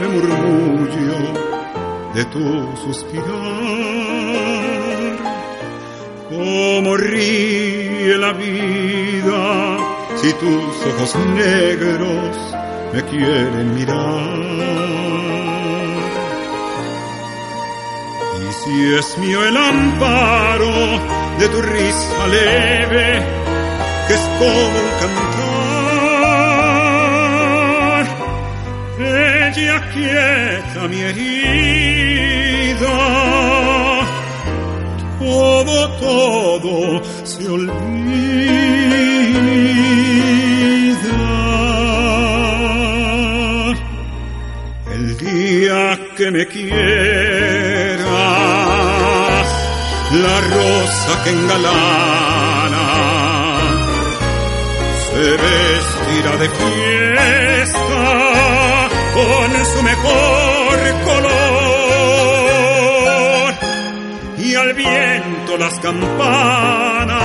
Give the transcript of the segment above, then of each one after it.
suave murmullo de tu suspirar. Como ríe la vida si tus ojos negros me quieren mirar. Y si es mío el amparo de tu risa leve, que es como un cantar, ella quieta mi herida, todo, todo se olvida. El día que me quieras, la rosa que engalana se vestirá de fiesta con su mejor color y al viento las campanas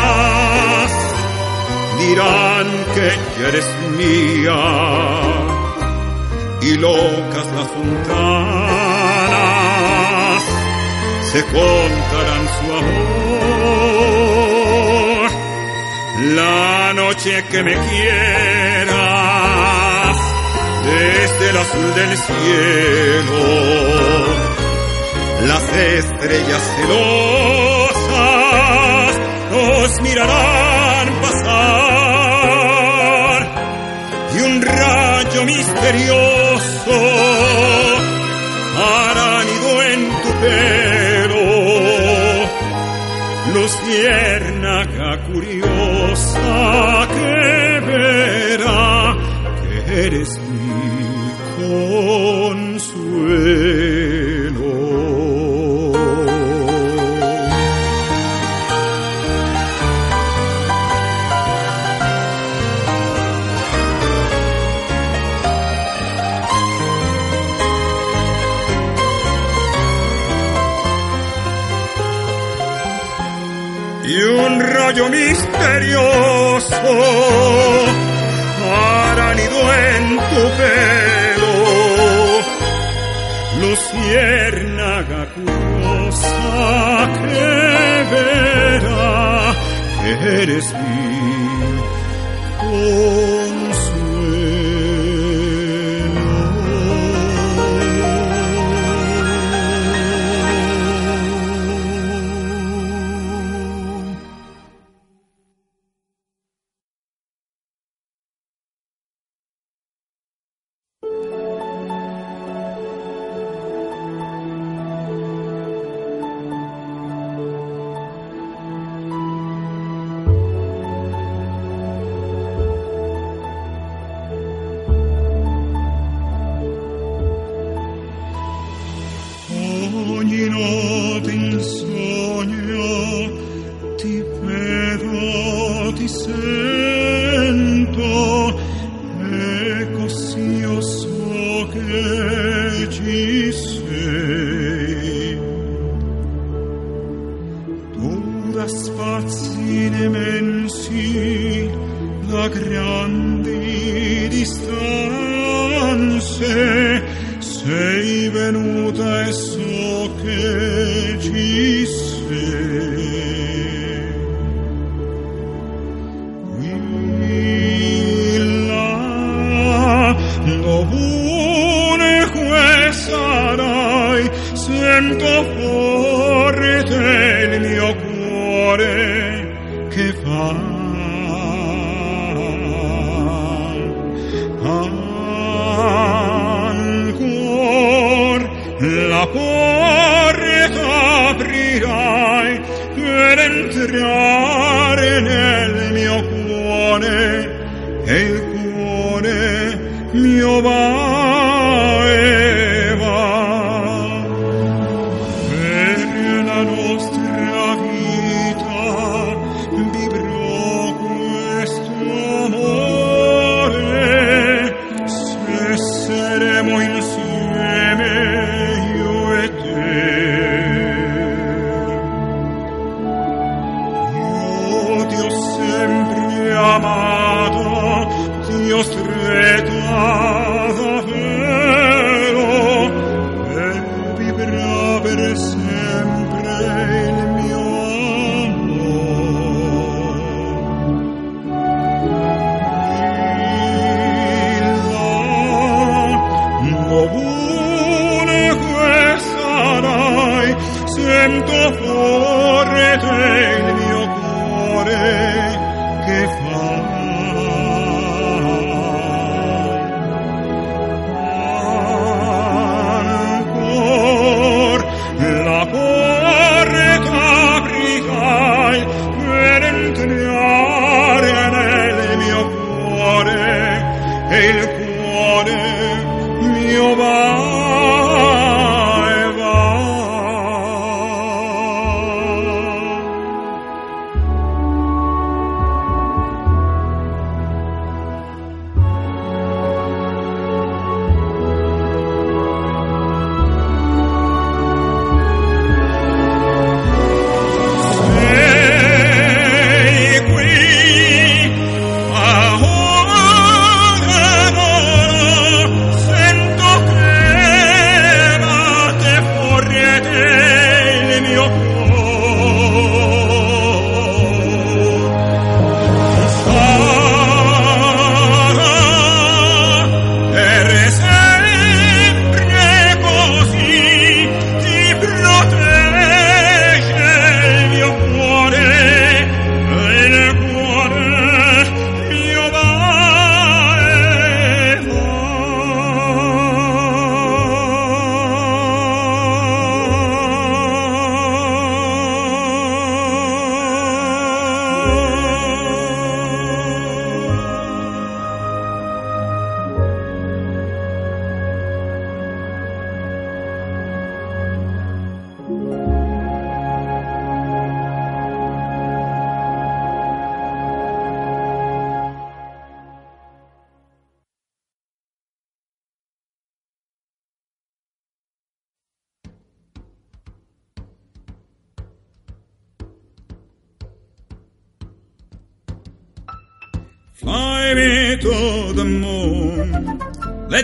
dirán que eres mía y locas las fontanas se contarán su amor. La noche que me quieras desde el azul del cielo, las estrellas celosas nos mirarán pasar y un rayo misterioso hará nido en tu pelo. Luciérnaga curiosa que verá que eres Ogni notte in ti vedo, ti sento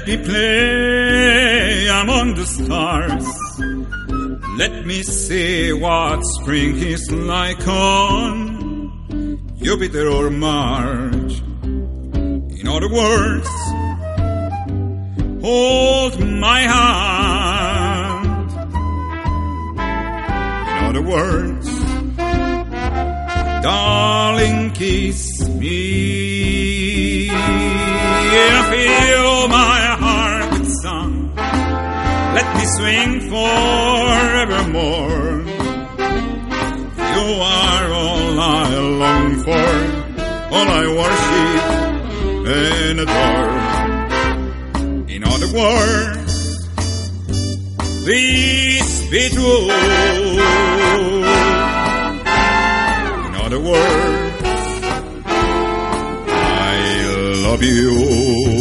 Let me play among the stars. Let me see what spring is like on Jupiter or Mars. In other words, hold my hand. In other words, darling, kiss me. I feel my let me swing forevermore. You are all I long for, all I worship and adore. In other words, please be true. In other words, I love you.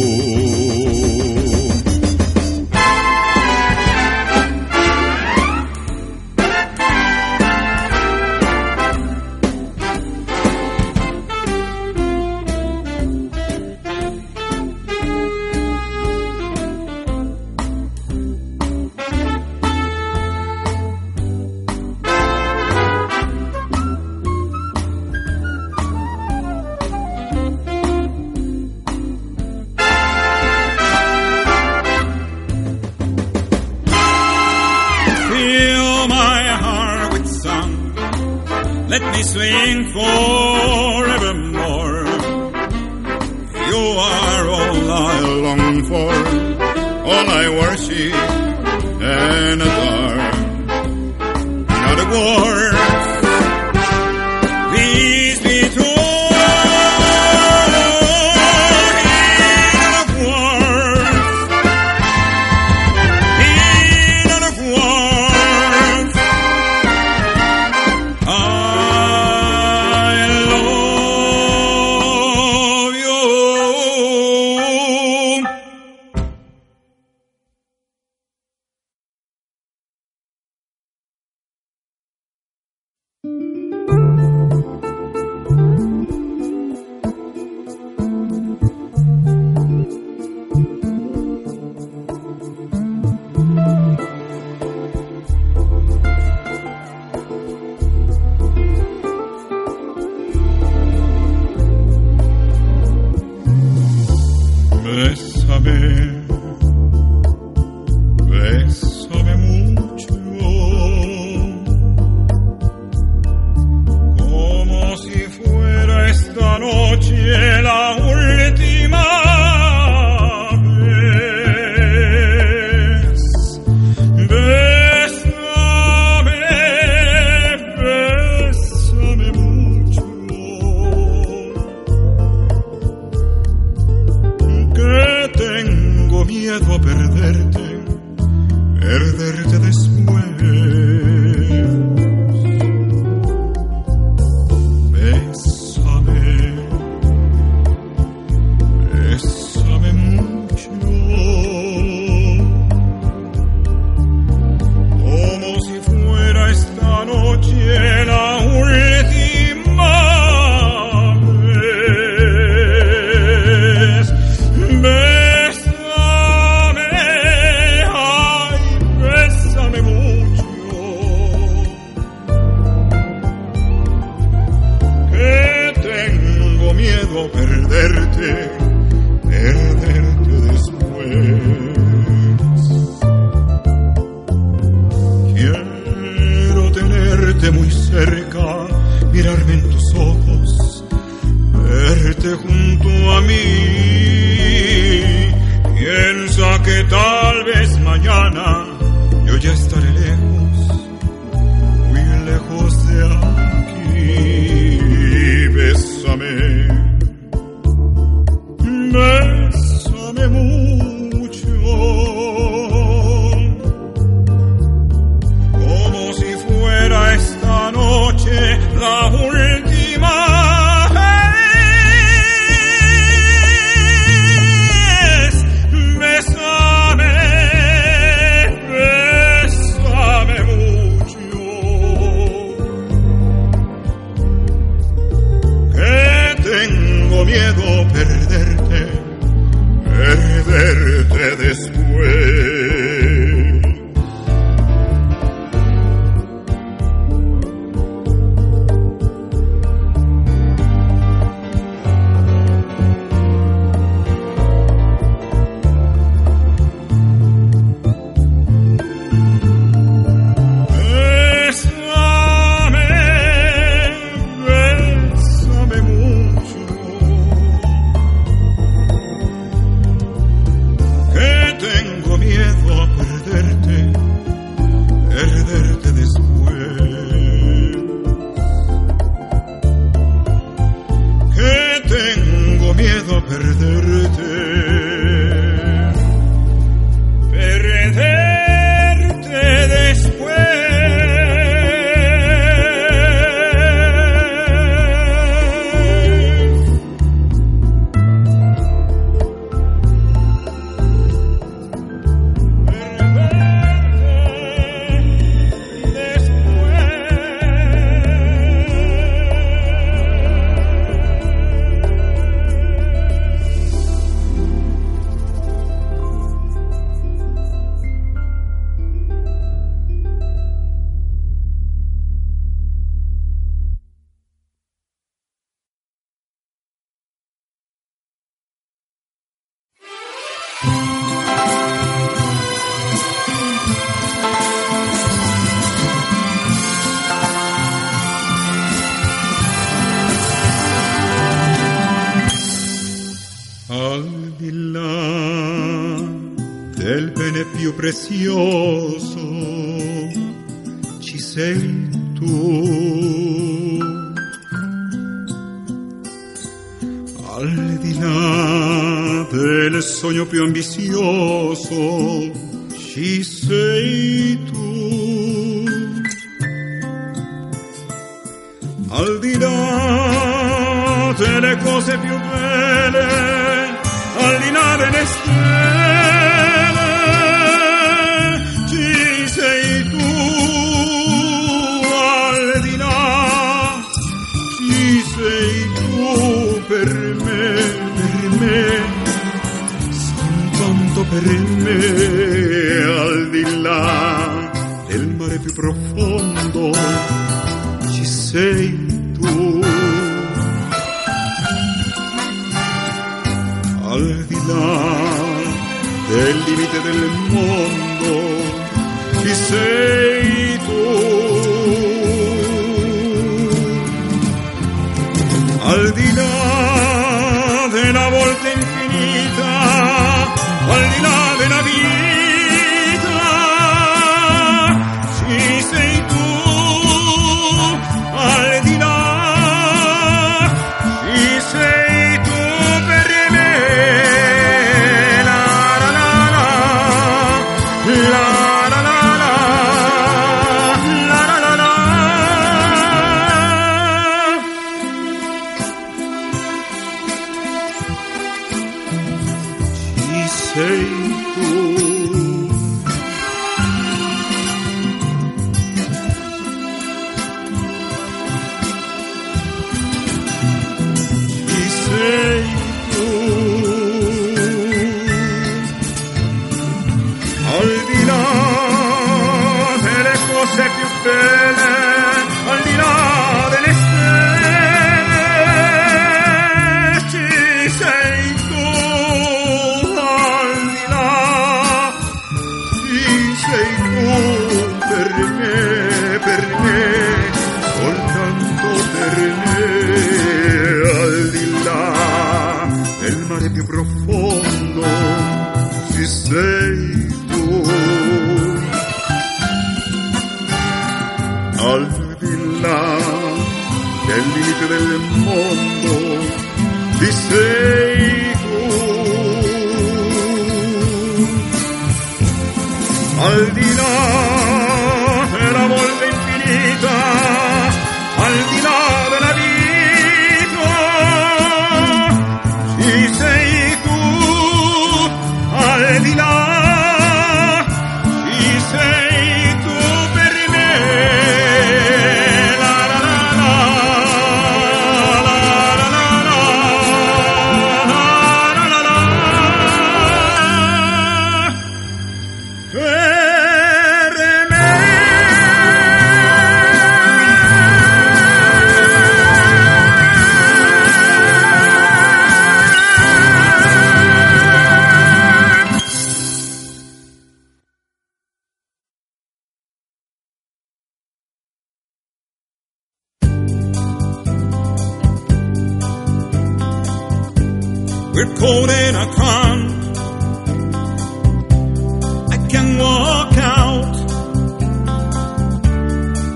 perder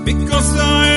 because I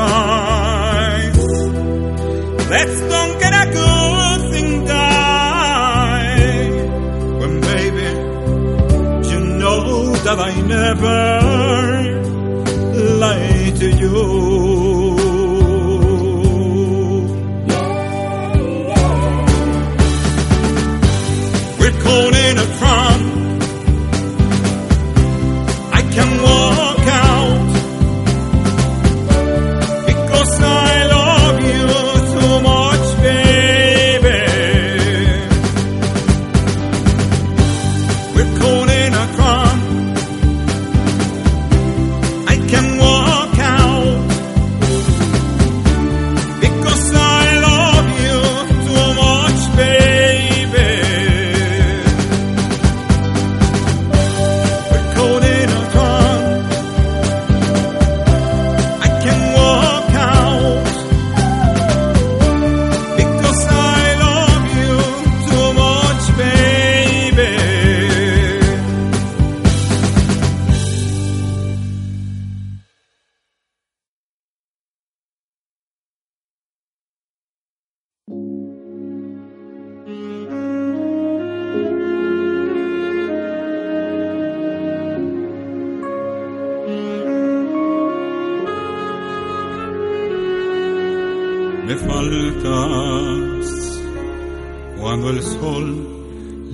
rise. Let's don't get a good thing die. Well, baby, you know that I never lie to you.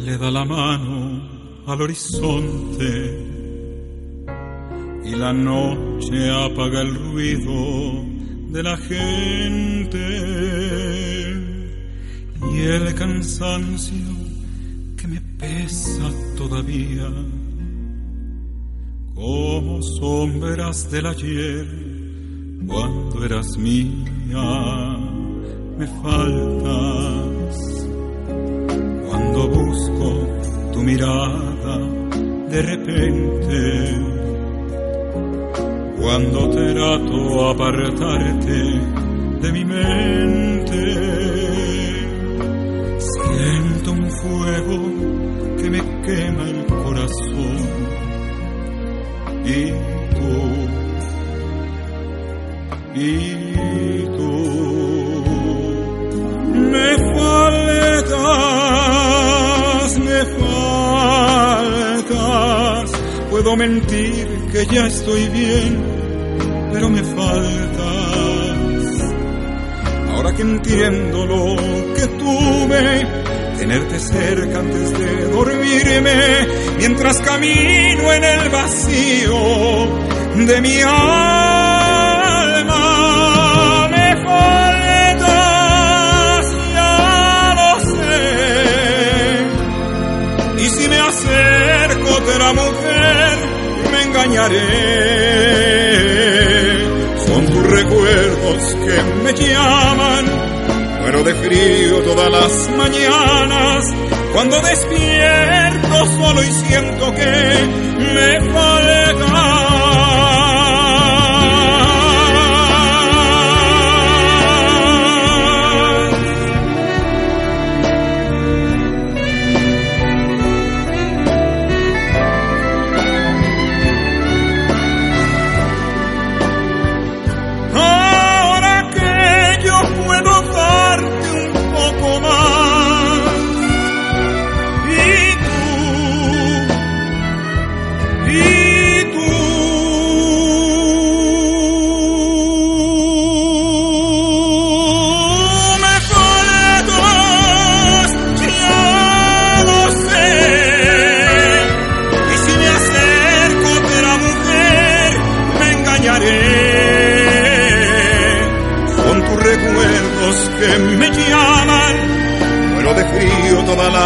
Le da la mano al horizonte y la noche apaga el ruido de la gente y el cansancio que me pesa todavía. Como sombras del ayer cuando eras mía me faltas cuando busco tu mirada de repente cuando trato apartarte de mi mente siento un fuego que me quema el corazón y tú y tú. Me faltas, Puedo mentir que ya estoy bien, pero me faltas. Ahora que entiendo lo que tuve, tenerte cerca antes de dormirme, mientras camino en el vacío de mi alma. Me faltas, ya lo sé. Y si me acerco de la mujer, Son tus recuerdos que me llaman. Muero de frío todas las mañanas. Cuando despierto solo y siento que me falta.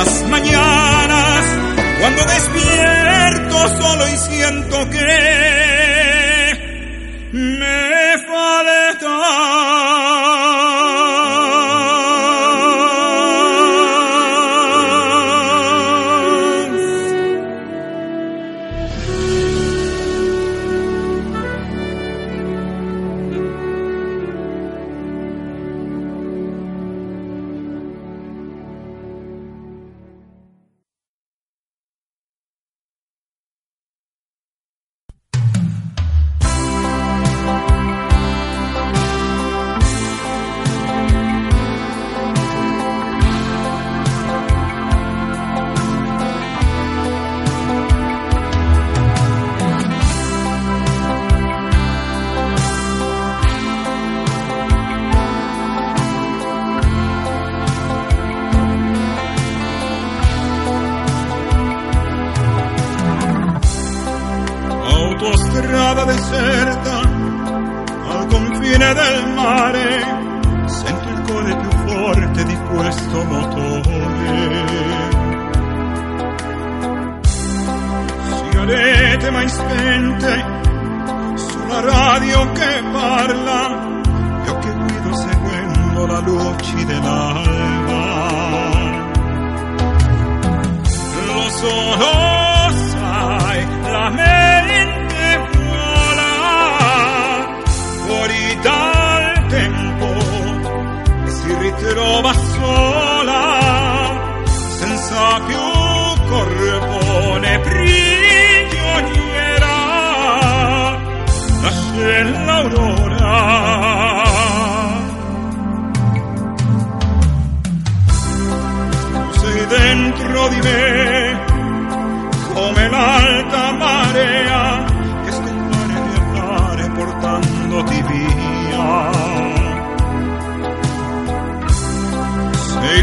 Las mañanas cuando despierto solo y siento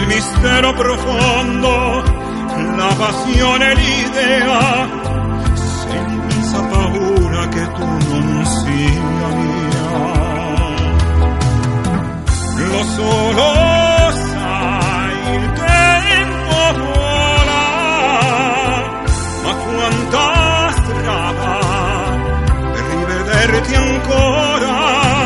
el mistero profondo, la passione l'idea, senza paura che tu non sia mia. Lo solo sai, il tempo vola, ma quanta strada per rivederti ancora.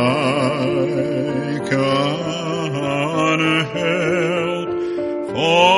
I can't help. For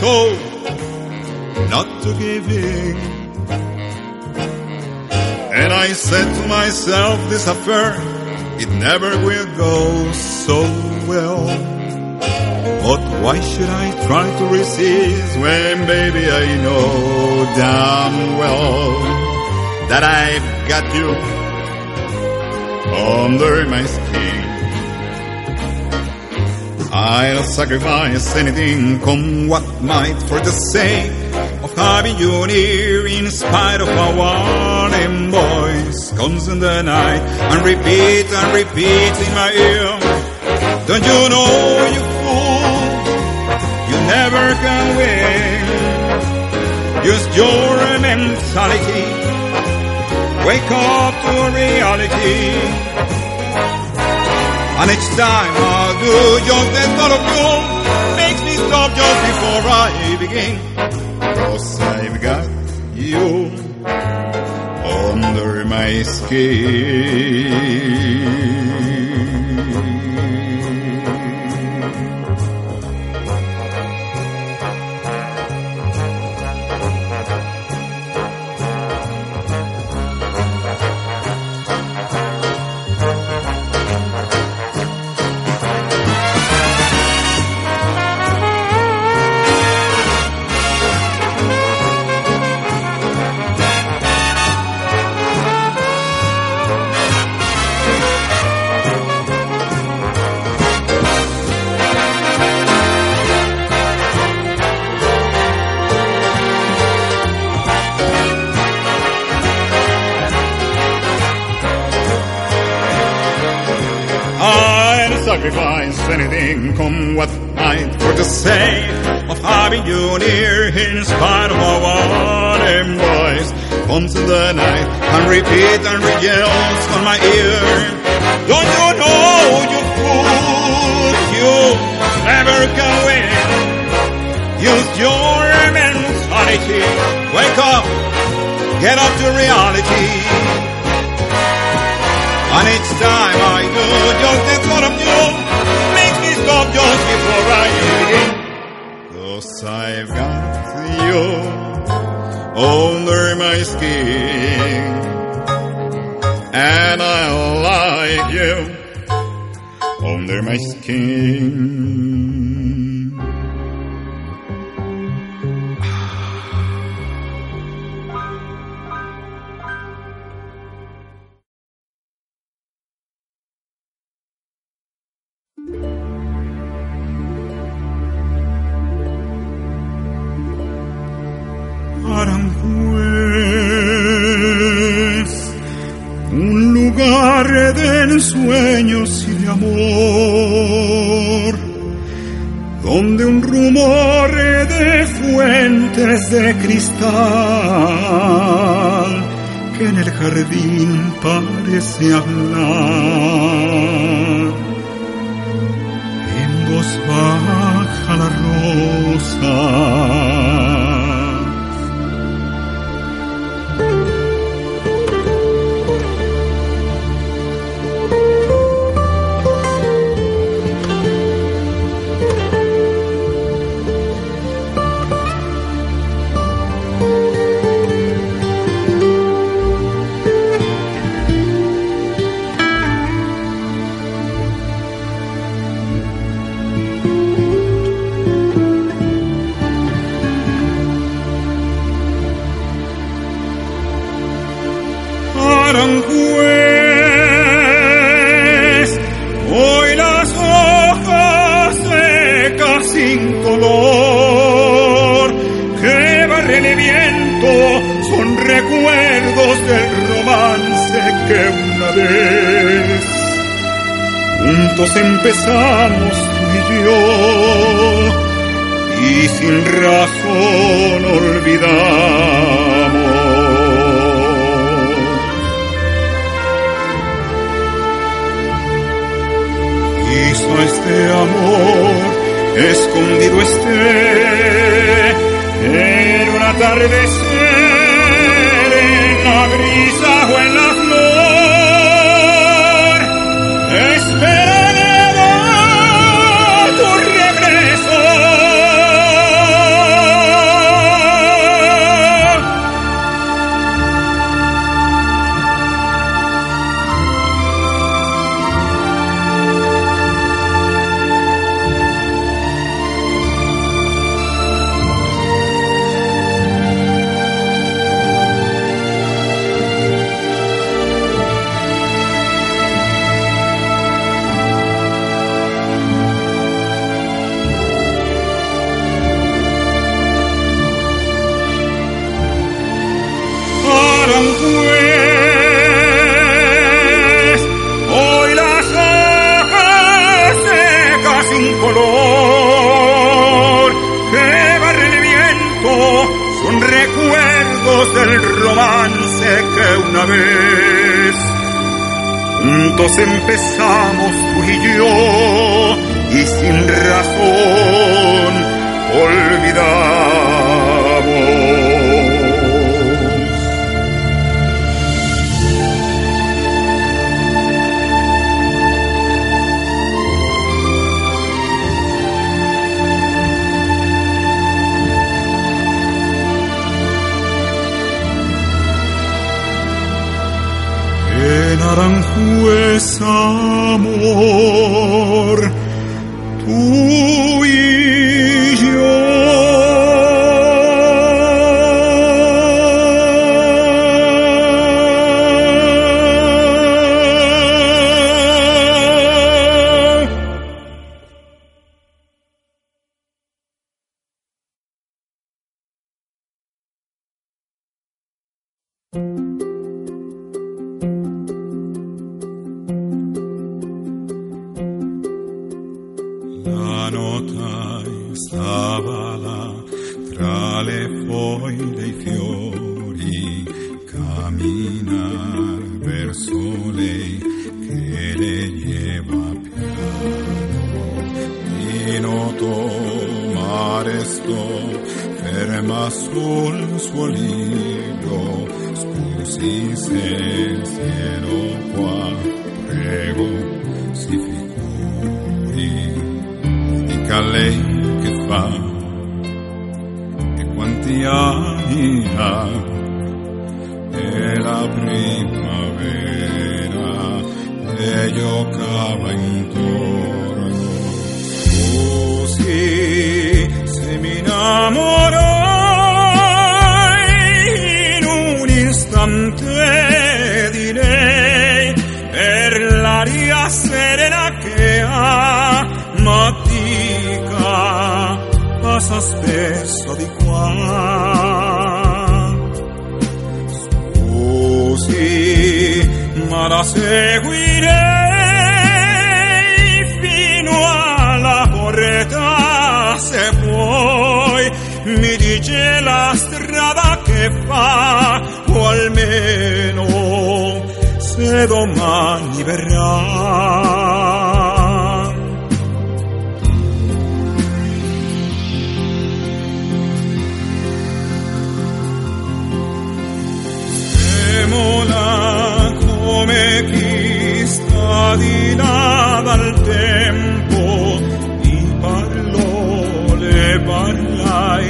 so not to give in. And I said to myself, this affair, it never will go so well. But why should I try to resist when baby I know damn well that I've got you under my skin. I'll sacrifice anything, come what might, for the sake of having you near, in spite of my warning voice comes in the night and repeat and repeat in my ear. Don't you know, you fool, you never can win. Use your mentality, wake up to reality. And each time I do, just the thought of you makes me stop just before I begin. Cause I've got you under my skin. Sueños y de amor, donde un rumor de fuentes de cristal que en el jardín parece hablar. En voz baja la rosa juntos empezamos tú y yo, y sin razón olvidamos. Quizá este amor escondido esté en un atardecer, en la brisa o en las nubes. empezar. Spesso di qua. Scusi ma la seguirei fino alla porta se vuoi. Mi dice la strada che fa o almeno se domani verrà di là dal tempo, mi parlò, le parlai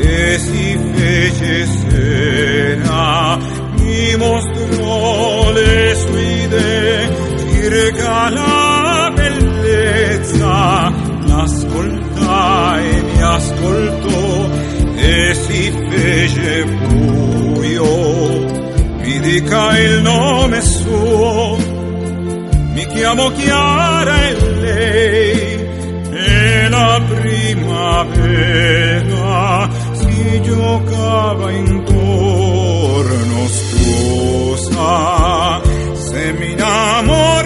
e si fece sera, mi mostrò le sue idee, circa la bellezza, l'ascoltai, mi ascoltò e si fece buio. Mi dica il nome suo, mi chiamo Chiara e lei, e la primavera si giocava intorno, scusa, se mi innamorai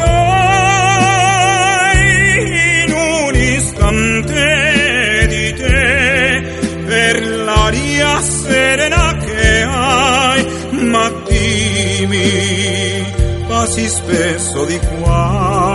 in un istante di te, per l'aria serena che hai, ma dimmi, passi spesso di qua.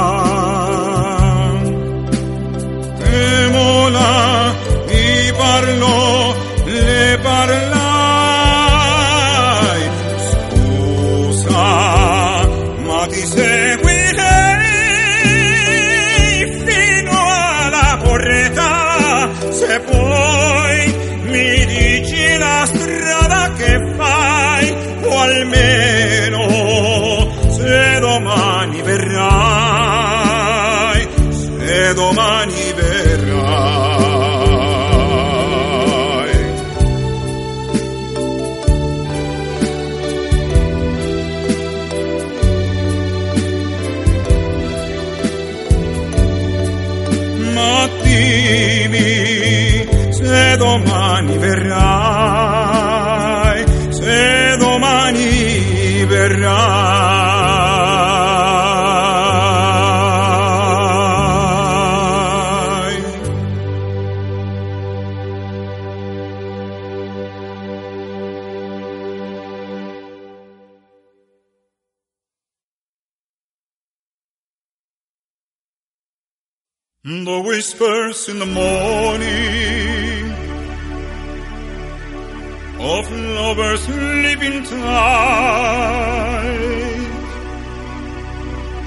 Lovers sleeping tight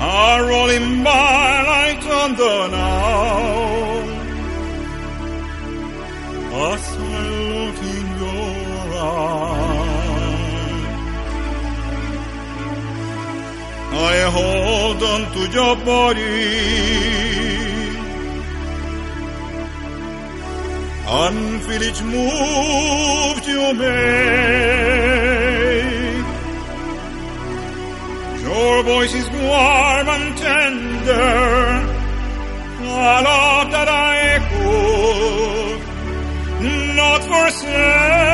are rolling by like thunder now. As I look in your eyes, I hold on to your body. and feel each move you make. Your voice is warm and tender, a love that I could not forsake.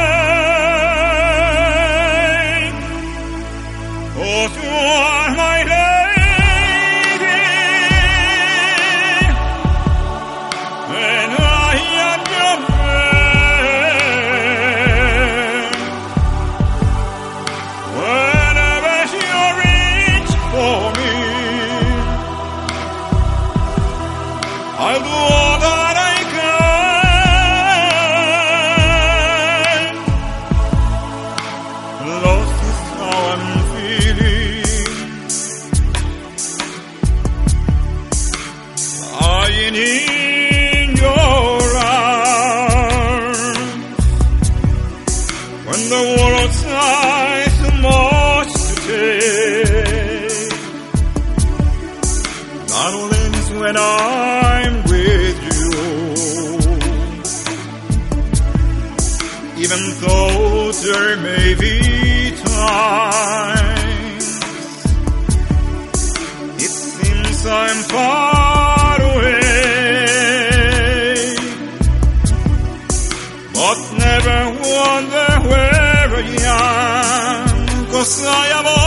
marvelous when I'm with you. Even though there may be times it seems I'm far away, but never wonder where I am, cause I am.